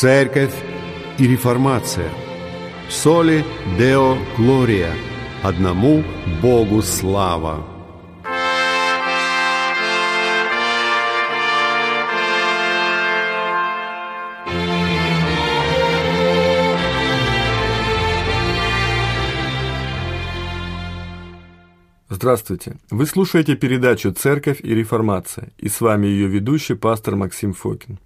Церковь и реформация. Соли Део Глория. Одному Богу слава. Здравствуйте! Вы слушаете передачу «Церковь и реформация» и с вами ее ведущий пастор Максим Фокин.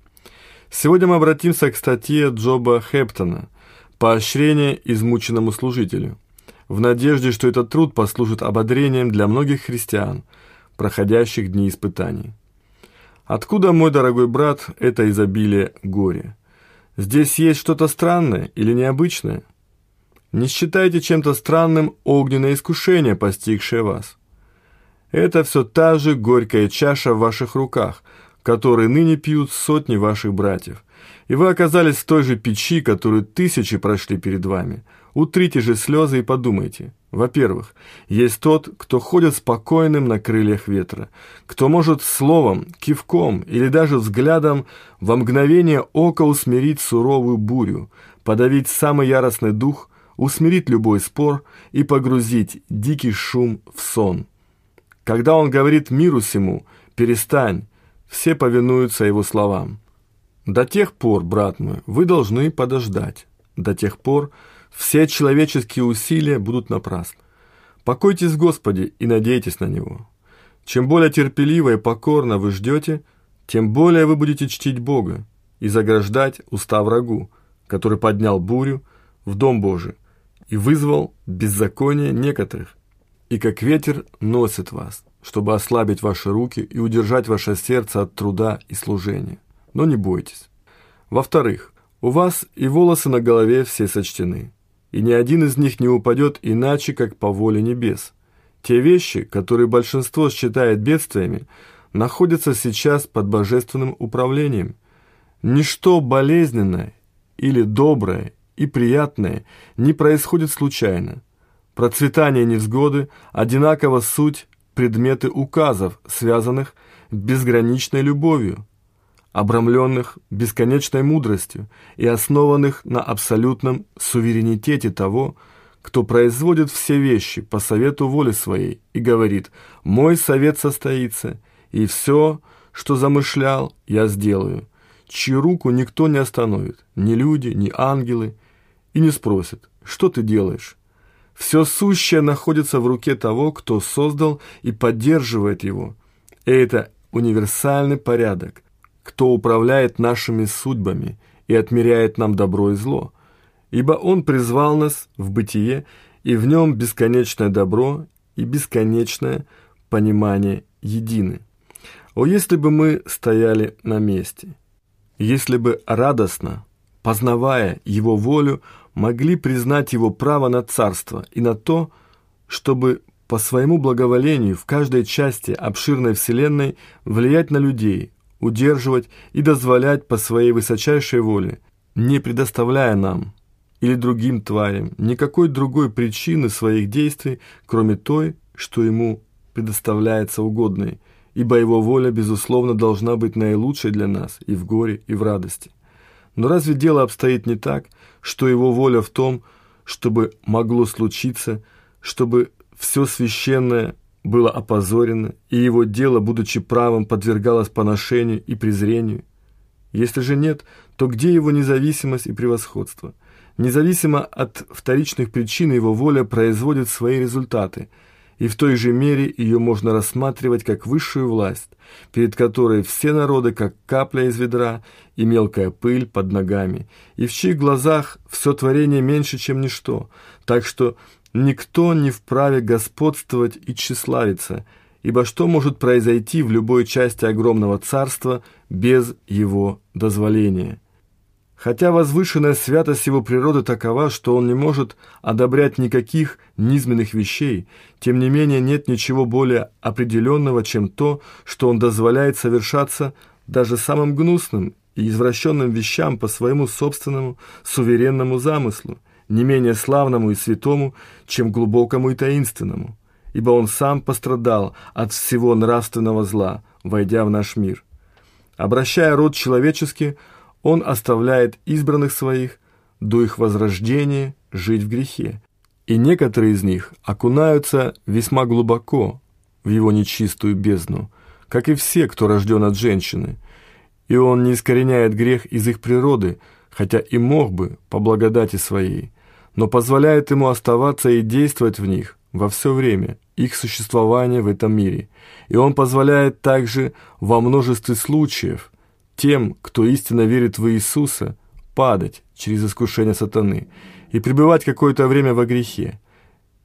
Сегодня мы обратимся к статье Джоба Хептона «Поощрение измученному служителю» в надежде, что этот труд послужит ободрением для многих христиан, проходящих дни испытаний. Откуда, мой дорогой брат, это изобилие горя? Здесь есть что-то странное или необычное – не считайте чем-то странным огненное искушение, постигшее вас. Это все та же горькая чаша в ваших руках, которую ныне пьют сотни ваших братьев. И вы оказались в той же печи, которую тысячи прошли перед вами. Утрите же слезы и подумайте. Во-первых, есть тот, кто ходит спокойным на крыльях ветра, кто может словом, кивком или даже взглядом во мгновение ока усмирить суровую бурю, подавить самый яростный дух – усмирить любой спор и погрузить дикий шум в сон. Когда он говорит миру сему «перестань», все повинуются его словам. До тех пор, брат мой, вы должны подождать. До тех пор все человеческие усилия будут напрасны. Покойтесь в Господе и надейтесь на Него. Чем более терпеливо и покорно вы ждете, тем более вы будете чтить Бога и заграждать уста врагу, который поднял бурю в Дом Божий и вызвал беззаконие некоторых, и как ветер носит вас, чтобы ослабить ваши руки и удержать ваше сердце от труда и служения. Но не бойтесь. Во-вторых, у вас и волосы на голове все сочтены, и ни один из них не упадет иначе, как по воле небес. Те вещи, которые большинство считает бедствиями, находятся сейчас под божественным управлением. Ничто болезненное или доброе и приятное не происходит случайно. Процветание невзгоды – одинаково суть предметы указов, связанных безграничной любовью, обрамленных бесконечной мудростью и основанных на абсолютном суверенитете того, кто производит все вещи по совету воли своей и говорит «Мой совет состоится, и все, что замышлял, я сделаю», чью руку никто не остановит, ни люди, ни ангелы, и не спросит, что ты делаешь. Все сущее находится в руке того, кто создал и поддерживает его. И это универсальный порядок, кто управляет нашими судьбами и отмеряет нам добро и зло. Ибо Он призвал нас в бытие, и в нем бесконечное добро и бесконечное понимание едины. О, если бы мы стояли на месте, если бы радостно, познавая Его волю, могли признать его право на царство и на то, чтобы по своему благоволению в каждой части обширной Вселенной влиять на людей, удерживать и дозволять по своей высочайшей воле, не предоставляя нам или другим тварям никакой другой причины своих действий, кроме той, что ему предоставляется угодной, ибо его воля, безусловно, должна быть наилучшей для нас и в горе, и в радости. Но разве дело обстоит не так, что его воля в том, чтобы могло случиться, чтобы все священное было опозорено, и его дело, будучи правым, подвергалось поношению и презрению? Если же нет, то где его независимость и превосходство? Независимо от вторичных причин его воля производит свои результаты – и в той же мере ее можно рассматривать как высшую власть, перед которой все народы как капля из ведра и мелкая пыль под ногами, и в чьих глазах все творение меньше, чем ничто, так что никто не вправе господствовать и тщеславиться, ибо что может произойти в любой части огромного царства без его дозволения? Хотя возвышенная святость его природы такова, что он не может одобрять никаких низменных вещей, тем не менее нет ничего более определенного, чем то, что он дозволяет совершаться даже самым гнусным и извращенным вещам по своему собственному суверенному замыслу, не менее славному и святому, чем глубокому и таинственному, ибо он сам пострадал от всего нравственного зла, войдя в наш мир. Обращая род человеческий, Он оставляет избранных своих до их возрождения жить в грехе, и некоторые из них окунаются весьма глубоко в его нечистую бездну, как и все, кто рожден от женщины, и он не искореняет грех из их природы, хотя и мог бы по благодати своей, но позволяет ему оставаться и действовать в них во все время их существования в этом мире. И он позволяет также во множестве случаев тем, кто истинно верит в Иисуса, падать через искушение сатаны и пребывать какое-то время во грехе,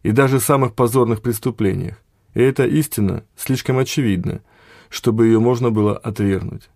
и даже самых позорных преступлениях. И эта истина слишком очевидна, чтобы ее можно было отвергнуть.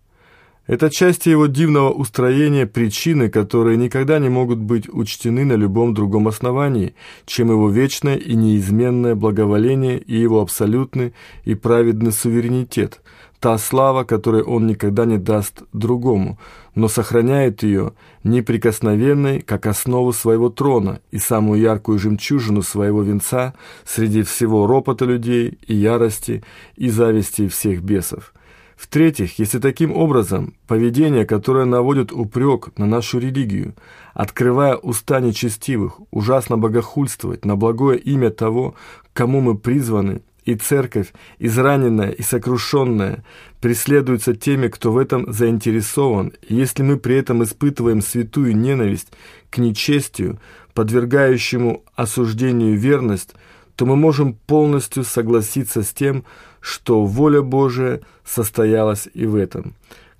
Это части его дивного устроения причины, которые никогда не могут быть учтены на любом другом основании, чем его вечное и неизменное благоволение и его абсолютный и праведный суверенитет, та слава, которую он никогда не даст другому, но сохраняет ее неприкосновенной, как основу своего трона и самую яркую жемчужину своего венца среди всего ропота людей и ярости и зависти всех бесов. В-третьих, если таким образом поведение, которое наводит упрек на нашу религию, открывая уста нечестивых, ужасно богохульствовать на благое имя того, кому мы призваны, и церковь, израненная и сокрушенная, преследуется теми, кто в этом заинтересован, если мы при этом испытываем святую ненависть к нечестию, подвергающему осуждению верность, то мы можем полностью согласиться с тем, что воля Божия состоялась и в этом.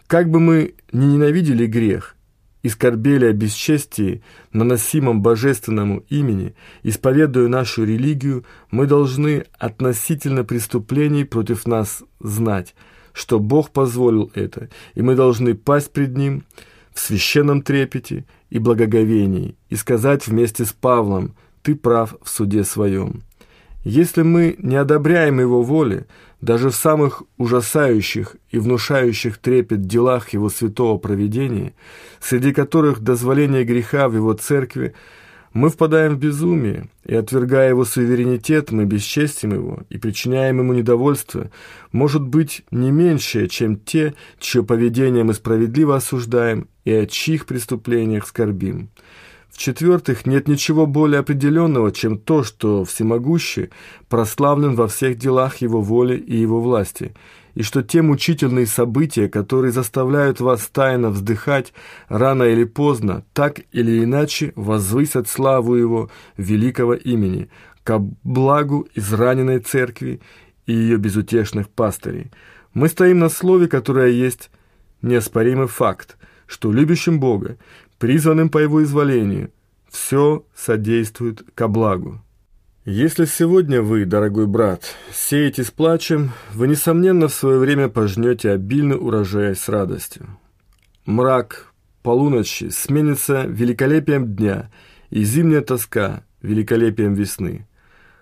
Как бы мы ни ненавидели грех и скорбели о бесчестии, наносимом божественному имени, исповедуя нашу религию, мы должны относительно преступлений против нас знать, что Бог позволил это, и мы должны пасть пред Ним в священном трепете и благоговении и сказать вместе с Павлом «Ты прав в суде своем». Если мы не одобряем Его воли, даже в самых ужасающих и внушающих трепет делах Его святого проведения, среди которых дозволение греха в Его церкви, мы впадаем в безумие, и, отвергая Его суверенитет, мы бесчестим Его и причиняем Ему недовольство, может быть не меньшее, чем те, чье поведение мы справедливо осуждаем и о чьих преступлениях скорбим. В-четвертых, нет ничего более определенного, чем то, что Всемогущий прославлен во всех делах Его воли и Его власти, и что те мучительные события, которые заставляют вас тайно вздыхать, рано или поздно, так или иначе возвысят славу Его великого имени, ко благу израненной церкви и ее безутешных пастырей. Мы стоим на слове, которое есть неоспоримый факт, что любящим Бога призванным по его изволению, все содействует ко благу. Если сегодня вы, дорогой брат, сеете с плачем, вы, несомненно, в свое время пожнете обильный урожай с радостью. Мрак полуночи сменится великолепием дня, и зимняя тоска – великолепием весны.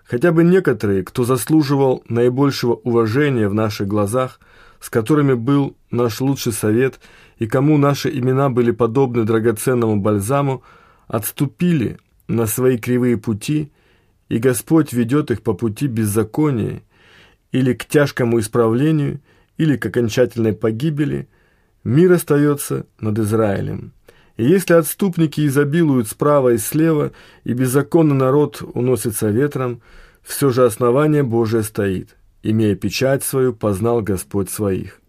Хотя бы некоторые, кто заслуживал наибольшего уважения в наших глазах, с которыми был наш лучший совет – и кому наши имена были подобны драгоценному бальзаму, отступили на свои кривые пути, и Господь ведет их по пути беззакония или к тяжкому исправлению, или к окончательной погибели, мир остается над Израилем. И если отступники изобилуют справа и слева, и беззаконный народ уносится ветром, все же основание Божие стоит. Имея печать свою, познал Господь своих.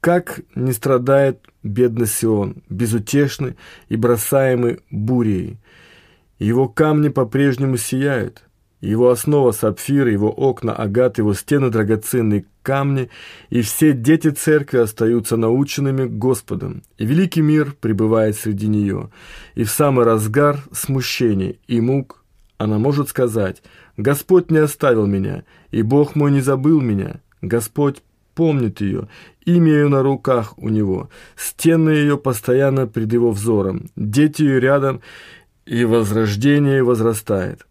Как не страдает бедный Сион, безутешный и бросаемый бурей. Его камни по-прежнему сияют. Его основа сапфир, его окна агат, его стены драгоценные камни, и все дети церкви остаются наученными Господом, и великий мир пребывает среди нее. И в самый разгар смущения и мук она может сказать, «Господь не оставил меня, и Бог мой не забыл меня, Господь помнит ее, имя ее на руках у него, стены ее постоянно пред его взором, дети ее рядом, и возрождение возрастает.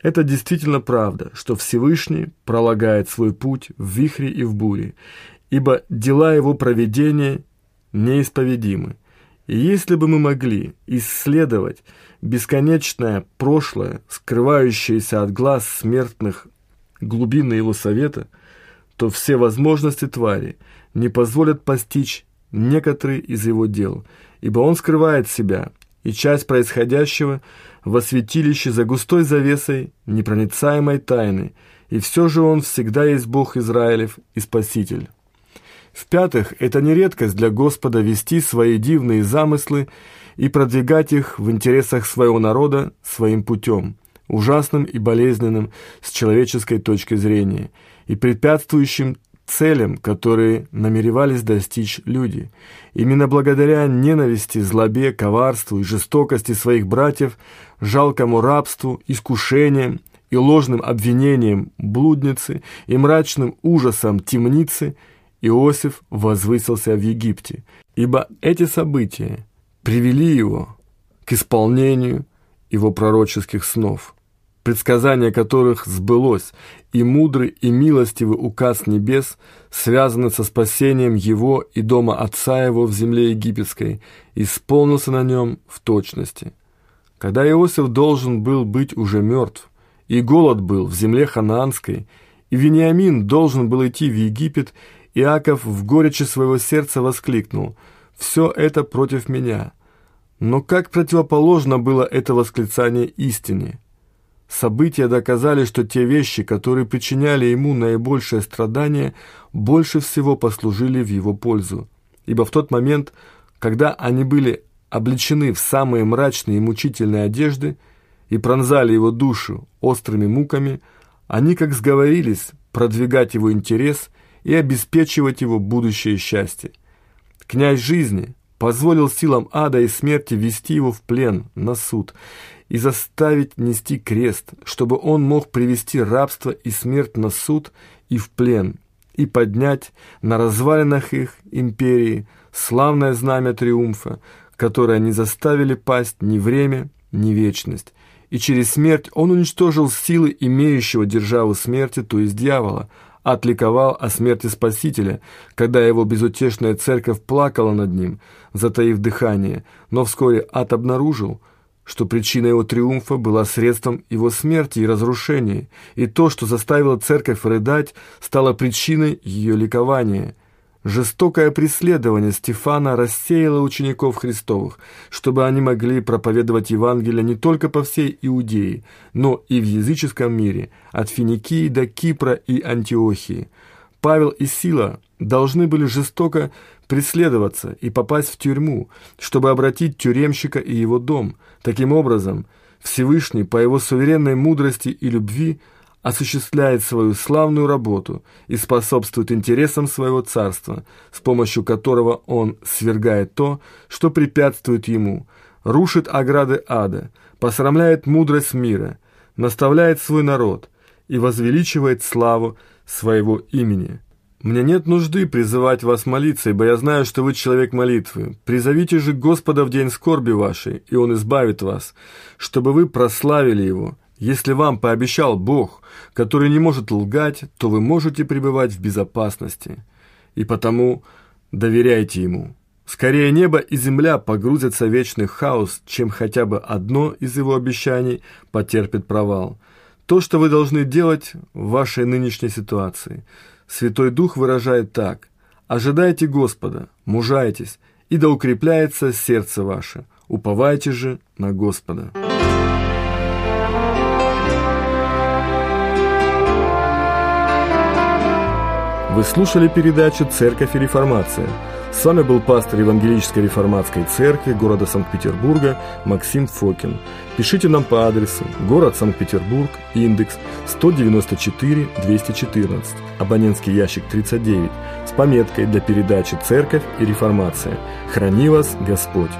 Это действительно правда, что Всевышний пролагает свой путь в вихре и в буре, ибо дела его проведения неисповедимы. И если бы мы могли исследовать бесконечное прошлое, скрывающееся от глаз смертных глубины его совета – то все возможности твари не позволят постичь некоторые из его дел, ибо он скрывает себя, и часть происходящего во святилище за густой завесой непроницаемой тайны, и все же он всегда есть Бог Израилев и Спаситель. В-пятых, это не редкость для Господа вести свои дивные замыслы и продвигать их в интересах своего народа своим путем, ужасным и болезненным с человеческой точки зрения, и препятствующим целям, которые намеревались достичь люди. Именно благодаря ненависти, злобе, коварству и жестокости своих братьев, жалкому рабству, искушениям и ложным обвинениям блудницы и мрачным ужасам темницы – Иосиф возвысился в Египте, ибо эти события привели его к исполнению его пророческих снов, предсказание которых сбылось, и мудрый и милостивый указ небес связанный со спасением его и дома отца его в земле египетской, исполнился на нем в точности. Когда Иосиф должен был быть уже мертв, и голод был в земле ханаанской, и Вениамин должен был идти в Египет, Иаков в горечи своего сердца воскликнул «Все это против меня». Но как противоположно было это восклицание истине? События доказали, что те вещи, которые причиняли ему наибольшее страдание, больше всего послужили в его пользу. Ибо в тот момент, когда они были облечены в самые мрачные и мучительные одежды и пронзали его душу острыми муками, они как сговорились продвигать его интерес и обеспечивать его будущее счастье. Князь жизни позволил силам ада и смерти вести его в плен, на суд, и заставить нести крест, чтобы он мог привести рабство и смерть на суд и в плен, и поднять на развалинах их империи славное знамя триумфа, которое не заставили пасть ни время, ни вечность. И через смерть он уничтожил силы имеющего державу смерти, то есть дьявола, отликовал о смерти Спасителя, когда его безутешная церковь плакала над ним, затаив дыхание, но вскоре ад обнаружил, что причина его триумфа была средством его смерти и разрушения, и то, что заставило церковь рыдать, стало причиной ее ликования – Жестокое преследование Стефана рассеяло учеников Христовых, чтобы они могли проповедовать Евангелие не только по всей Иудее, но и в языческом мире, от Финикии до Кипра и Антиохии. Павел и Сила должны были жестоко преследоваться и попасть в тюрьму, чтобы обратить тюремщика и его дом. Таким образом, Всевышний по его суверенной мудрости и любви – осуществляет свою славную работу и способствует интересам своего царства, с помощью которого он свергает то, что препятствует ему, рушит ограды ада, посрамляет мудрость мира, наставляет свой народ и возвеличивает славу своего имени. Мне нет нужды призывать вас молиться, ибо я знаю, что вы человек молитвы. Призовите же Господа в день скорби вашей, и Он избавит вас, чтобы вы прославили Его, если вам пообещал Бог, который не может лгать, то вы можете пребывать в безопасности. И потому доверяйте Ему. Скорее небо и земля погрузятся в вечный хаос, чем хотя бы одно из его обещаний потерпит провал. То, что вы должны делать в вашей нынешней ситуации. Святой Дух выражает так. «Ожидайте Господа, мужайтесь, и да укрепляется сердце ваше. Уповайте же на Господа». Вы слушали передачу «Церковь и реформация». С вами был пастор Евангелической реформатской церкви города Санкт-Петербурга Максим Фокин. Пишите нам по адресу город Санкт-Петербург, индекс 194-214, абонентский ящик 39, с пометкой для передачи «Церковь и реформация». Храни вас Господь!